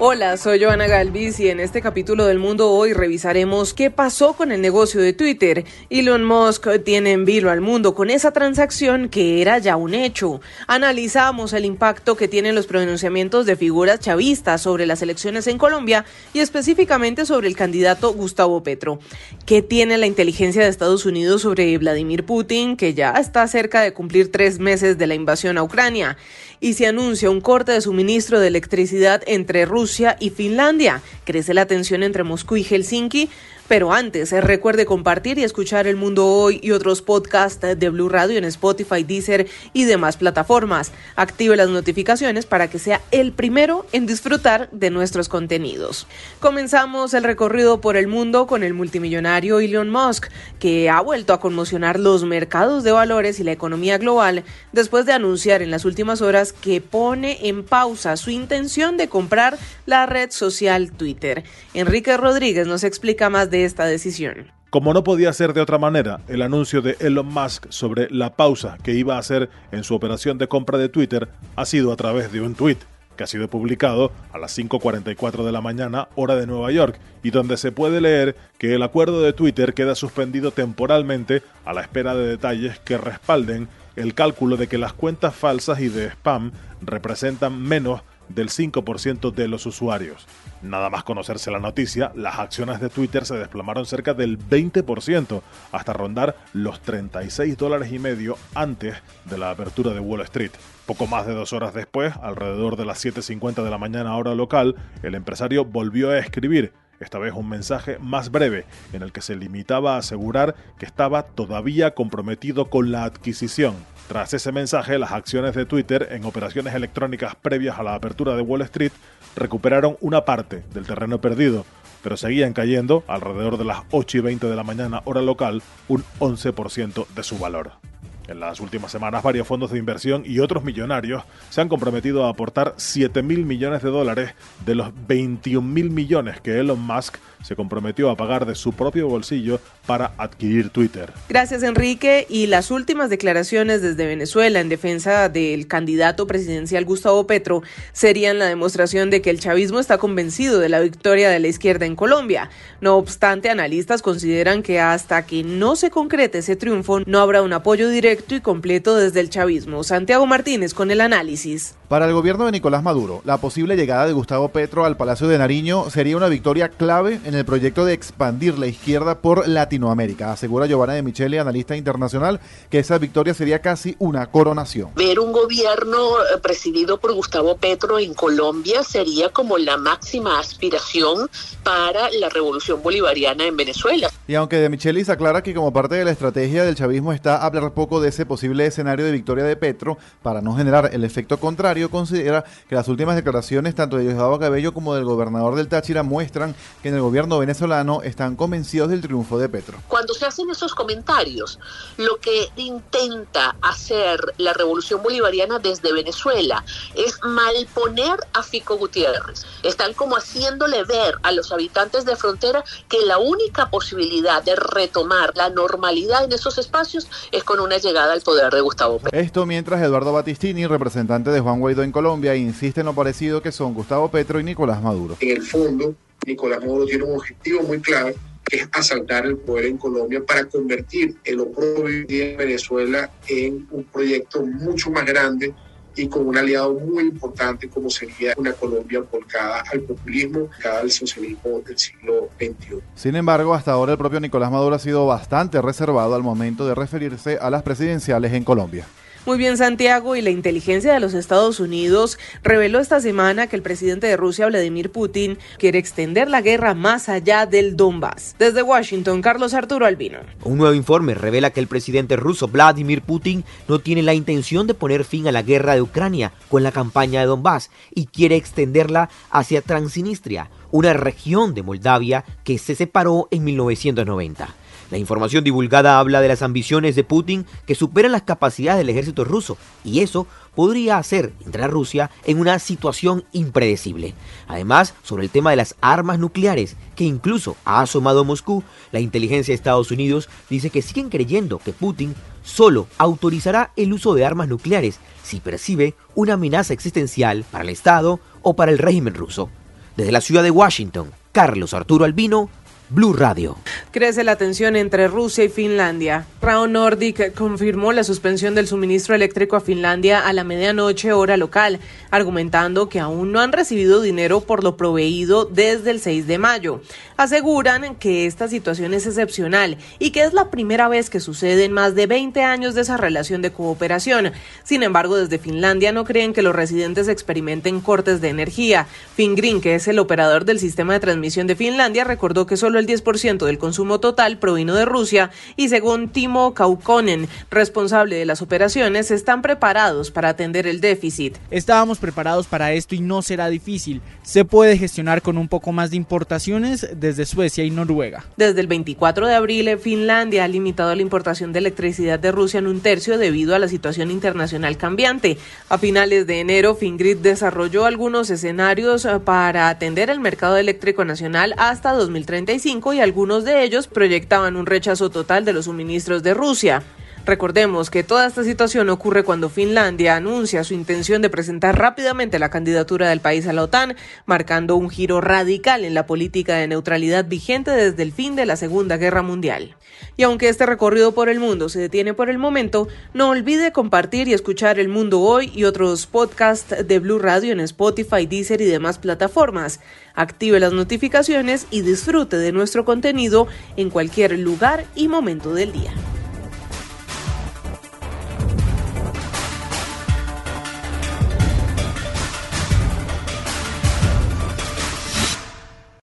Hola, soy Joana Galvis y en este capítulo del Mundo Hoy revisaremos qué pasó con el negocio de Twitter. Elon Musk tiene en vilo al mundo con esa transacción que era ya un hecho. Analizamos el impacto que tienen los pronunciamientos de figuras chavistas sobre las elecciones en Colombia y específicamente sobre el candidato Gustavo Petro. ¿Qué tiene la inteligencia de Estados Unidos sobre Vladimir Putin, que ya está cerca de cumplir tres meses de la invasión a Ucrania? Y se anuncia un corte de suministro de electricidad entre Rusia Rusia y Finlandia. Crece la tensión entre Moscú y Helsinki pero antes, eh, recuerde compartir y escuchar El Mundo Hoy y otros podcasts de Blue Radio en Spotify, Deezer y demás plataformas. Active las notificaciones para que sea el primero en disfrutar de nuestros contenidos. Comenzamos el recorrido por el mundo con el multimillonario Elon Musk, que ha vuelto a conmocionar los mercados de valores y la economía global después de anunciar en las últimas horas que pone en pausa su intención de comprar la red social Twitter. Enrique Rodríguez nos explica más de esta decisión. Como no podía ser de otra manera, el anuncio de Elon Musk sobre la pausa que iba a hacer en su operación de compra de Twitter ha sido a través de un tuit que ha sido publicado a las 5.44 de la mañana hora de Nueva York y donde se puede leer que el acuerdo de Twitter queda suspendido temporalmente a la espera de detalles que respalden el cálculo de que las cuentas falsas y de spam representan menos del 5% de los usuarios. Nada más conocerse la noticia, las acciones de Twitter se desplomaron cerca del 20% hasta rondar los 36 dólares y medio antes de la apertura de Wall Street. Poco más de dos horas después, alrededor de las 7.50 de la mañana hora local, el empresario volvió a escribir esta vez un mensaje más breve en el que se limitaba a asegurar que estaba todavía comprometido con la adquisición. Tras ese mensaje, las acciones de Twitter en operaciones electrónicas previas a la apertura de Wall Street recuperaron una parte del terreno perdido, pero seguían cayendo, alrededor de las 8 y 20 de la mañana hora local, un 11% de su valor. En las últimas semanas, varios fondos de inversión y otros millonarios se han comprometido a aportar 7 mil millones de dólares de los 21 mil millones que Elon Musk se comprometió a pagar de su propio bolsillo para adquirir Twitter. Gracias, Enrique. Y las últimas declaraciones desde Venezuela en defensa del candidato presidencial Gustavo Petro serían la demostración de que el chavismo está convencido de la victoria de la izquierda en Colombia. No obstante, analistas consideran que hasta que no se concrete ese triunfo, no habrá un apoyo directo y completo desde el chavismo. Santiago Martínez con el análisis. Para el gobierno de Nicolás Maduro, la posible llegada de Gustavo Petro al Palacio de Nariño sería una victoria clave en el proyecto de expandir la izquierda por Latinoamérica. Asegura Giovanna de Michele, analista internacional, que esa victoria sería casi una coronación. Ver un gobierno eh, presidido por Gustavo Petro en Colombia sería como la máxima aspiración para la revolución bolivariana en Venezuela. Y aunque de Michelis aclara que como parte de la estrategia del chavismo está hablar poco de ese posible escenario de victoria de Petro para no generar el efecto contrario, considera que las últimas declaraciones tanto de Diosdado Cabello como del gobernador del Táchira muestran que en el gobierno venezolano están convencidos del triunfo de Petro. Cuando se hacen esos comentarios, lo que intenta hacer la revolución bolivariana desde Venezuela es malponer a Fico Gutiérrez. Están como haciéndole ver a los habitantes de frontera que la única posibilidad de retomar la normalidad en esos espacios es con una llegada al poder de Gustavo Petro. Esto mientras Eduardo Batistini, representante de Juan Guaidó en Colombia, insiste en lo parecido que son Gustavo Petro y Nicolás Maduro. En el fondo, Nicolás Maduro tiene un objetivo muy claro que es asaltar el poder en Colombia para convertir el oprobio de Venezuela en un proyecto mucho más grande y con un aliado muy importante como sería una Colombia volcada al populismo, volcada al socialismo del siglo XXI. Sin embargo, hasta ahora el propio Nicolás Maduro ha sido bastante reservado al momento de referirse a las presidenciales en Colombia. Muy bien, Santiago, y la inteligencia de los Estados Unidos reveló esta semana que el presidente de Rusia, Vladimir Putin, quiere extender la guerra más allá del Donbass. Desde Washington, Carlos Arturo Albino. Un nuevo informe revela que el presidente ruso, Vladimir Putin, no tiene la intención de poner fin a la guerra de Ucrania con la campaña de Donbass y quiere extenderla hacia Transnistria, una región de Moldavia que se separó en 1990. La información divulgada habla de las ambiciones de Putin que superan las capacidades del ejército ruso y eso podría hacer entrar a Rusia en una situación impredecible. Además, sobre el tema de las armas nucleares, que incluso ha asomado Moscú, la inteligencia de Estados Unidos dice que siguen creyendo que Putin solo autorizará el uso de armas nucleares si percibe una amenaza existencial para el Estado o para el régimen ruso. Desde la ciudad de Washington, Carlos Arturo Albino, Blue Radio. Crece la tensión entre Rusia y Finlandia. Rao Nordic confirmó la suspensión del suministro eléctrico a Finlandia a la medianoche hora local, argumentando que aún no han recibido dinero por lo proveído desde el 6 de mayo. Aseguran que esta situación es excepcional y que es la primera vez que sucede en más de 20 años de esa relación de cooperación. Sin embargo, desde Finlandia no creen que los residentes experimenten cortes de energía. Fingrin, que es el operador del sistema de transmisión de Finlandia, recordó que solo el 10% del consumo total provino de Rusia y según Timo Kaukonen, responsable de las operaciones, están preparados para atender el déficit. Estábamos preparados para esto y no será difícil. Se puede gestionar con un poco más de importaciones desde Suecia y Noruega. Desde el 24 de abril, Finlandia ha limitado la importación de electricidad de Rusia en un tercio debido a la situación internacional cambiante. A finales de enero, Fingrid desarrolló algunos escenarios eh, para atender el mercado eléctrico nacional hasta 2035 y algunos de ellos proyectaban un rechazo total de los suministros de Rusia. Recordemos que toda esta situación ocurre cuando Finlandia anuncia su intención de presentar rápidamente la candidatura del país a la OTAN, marcando un giro radical en la política de neutralidad vigente desde el fin de la Segunda Guerra Mundial. Y aunque este recorrido por el mundo se detiene por el momento, no olvide compartir y escuchar El Mundo Hoy y otros podcasts de Blue Radio en Spotify, Deezer y demás plataformas. Active las notificaciones y disfrute de nuestro contenido en cualquier lugar y momento del día.